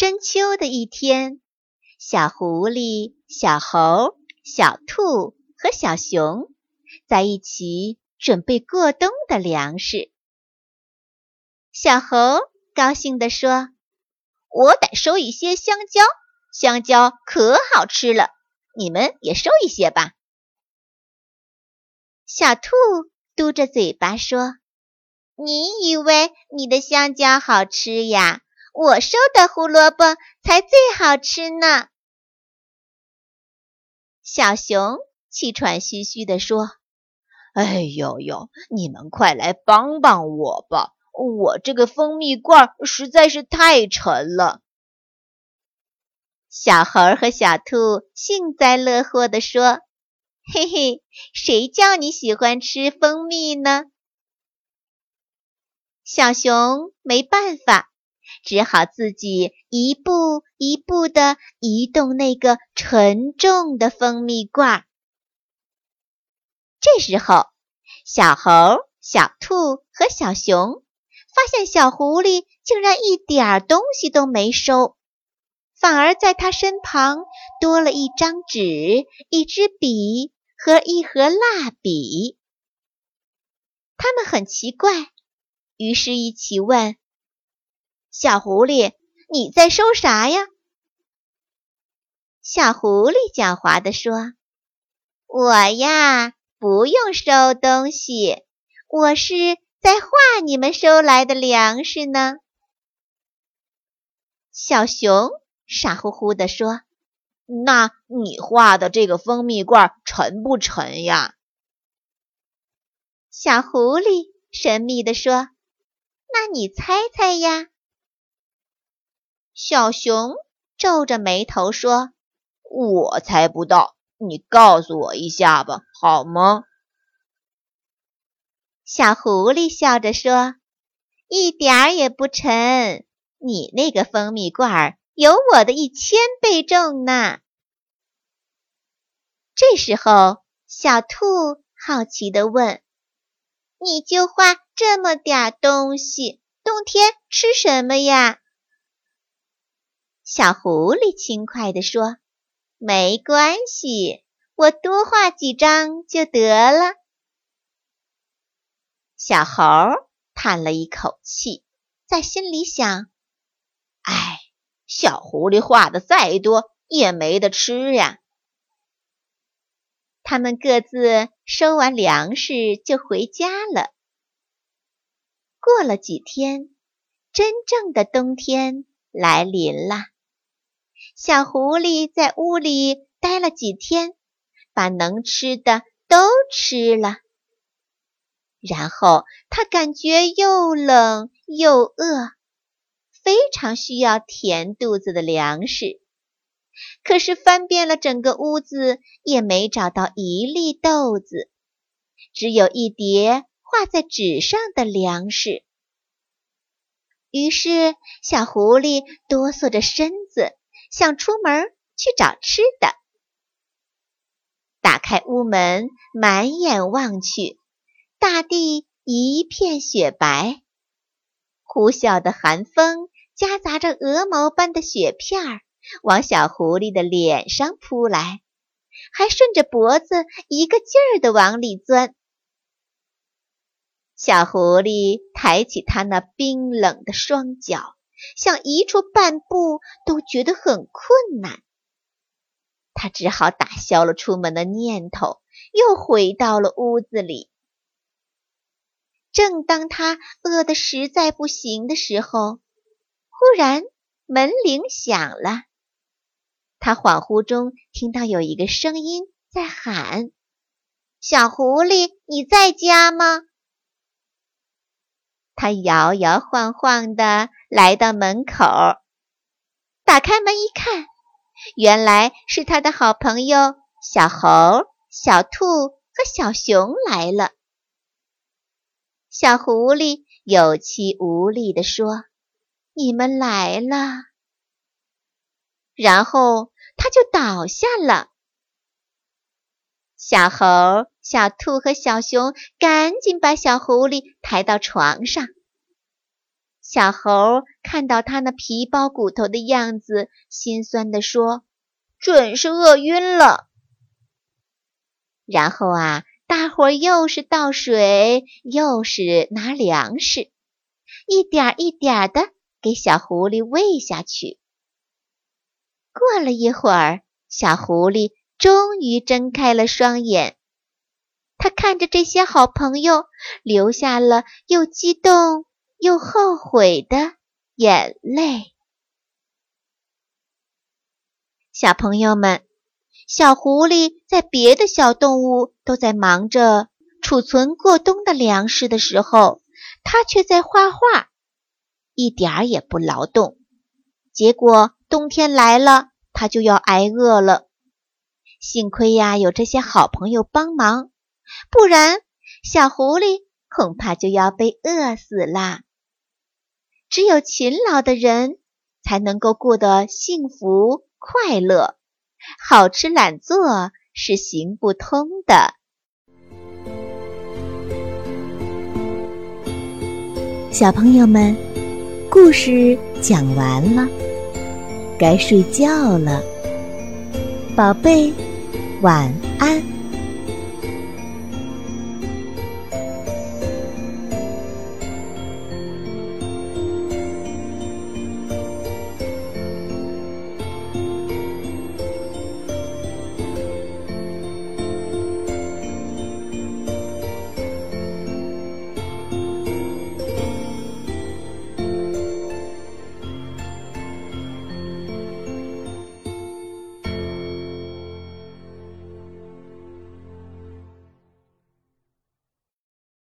深秋的一天，小狐狸、小猴、小兔和小熊在一起准备过冬的粮食。小猴高兴地说：“我得收一些香蕉，香蕉可好吃了，你们也收一些吧。”小兔嘟着嘴巴说：“你以为你的香蕉好吃呀？”我收的胡萝卜才最好吃呢。小熊气喘吁吁地说：“哎呦呦，你们快来帮帮我吧！我这个蜂蜜罐实在是太沉了。”小猴和小兔幸灾乐祸地说：“嘿嘿，谁叫你喜欢吃蜂蜜呢？”小熊没办法。只好自己一步一步地移动那个沉重的蜂蜜罐。这时候，小猴、小兔和小熊发现小狐狸竟然一点东西都没收，反而在他身旁多了一张纸、一支笔和一盒蜡笔。他们很奇怪，于是一起问。小狐狸，你在收啥呀？小狐狸狡猾地说：“我呀，不用收东西，我是在画你们收来的粮食呢。”小熊傻乎乎地说：“那你画的这个蜂蜜罐沉不沉呀？”小狐狸神秘地说：“那你猜猜呀？”小熊皱着眉头说：“我猜不到，你告诉我一下吧，好吗？”小狐狸笑着说：“一点儿也不沉，你那个蜂蜜罐儿有我的一千倍重呢。”这时候，小兔好奇地问：“你就画这么点东西，冬天吃什么呀？”小狐狸轻快地说：“没关系，我多画几张就得了。”小猴叹了一口气，在心里想：“哎，小狐狸画的再多也没得吃呀。”他们各自收完粮食就回家了。过了几天，真正的冬天来临了。小狐狸在屋里待了几天，把能吃的都吃了。然后它感觉又冷又饿，非常需要填肚子的粮食。可是翻遍了整个屋子，也没找到一粒豆子，只有一叠画在纸上的粮食。于是小狐狸哆嗦着身。想出门去找吃的，打开屋门，满眼望去，大地一片雪白。呼啸的寒风夹杂着鹅毛般的雪片儿，往小狐狸的脸上扑来，还顺着脖子一个劲儿地往里钻。小狐狸抬起它那冰冷的双脚。想移出半步都觉得很困难，他只好打消了出门的念头，又回到了屋子里。正当他饿得实在不行的时候，忽然门铃响了。他恍惚中听到有一个声音在喊：“小狐狸，你在家吗？”他摇摇晃晃地来到门口，打开门一看，原来是他的好朋友小猴、小兔和小熊来了。小狐狸有气无力地说：“你们来了。”然后他就倒下了。小猴、小兔和小熊赶紧把小狐狸抬到床上。小猴看到他那皮包骨头的样子，心酸地说：“准是饿晕了。”然后啊，大伙儿又是倒水，又是拿粮食，一点一点的给小狐狸喂下去。过了一会儿，小狐狸。终于睁开了双眼，他看着这些好朋友，流下了又激动又后悔的眼泪。小朋友们，小狐狸在别的小动物都在忙着储存过冬的粮食的时候，它却在画画，一点儿也不劳动。结果冬天来了，它就要挨饿了。幸亏呀，有这些好朋友帮忙，不然小狐狸恐怕就要被饿死啦。只有勤劳的人才能够过得幸福快乐，好吃懒做是行不通的。小朋友们，故事讲完了，该睡觉了，宝贝。晚安。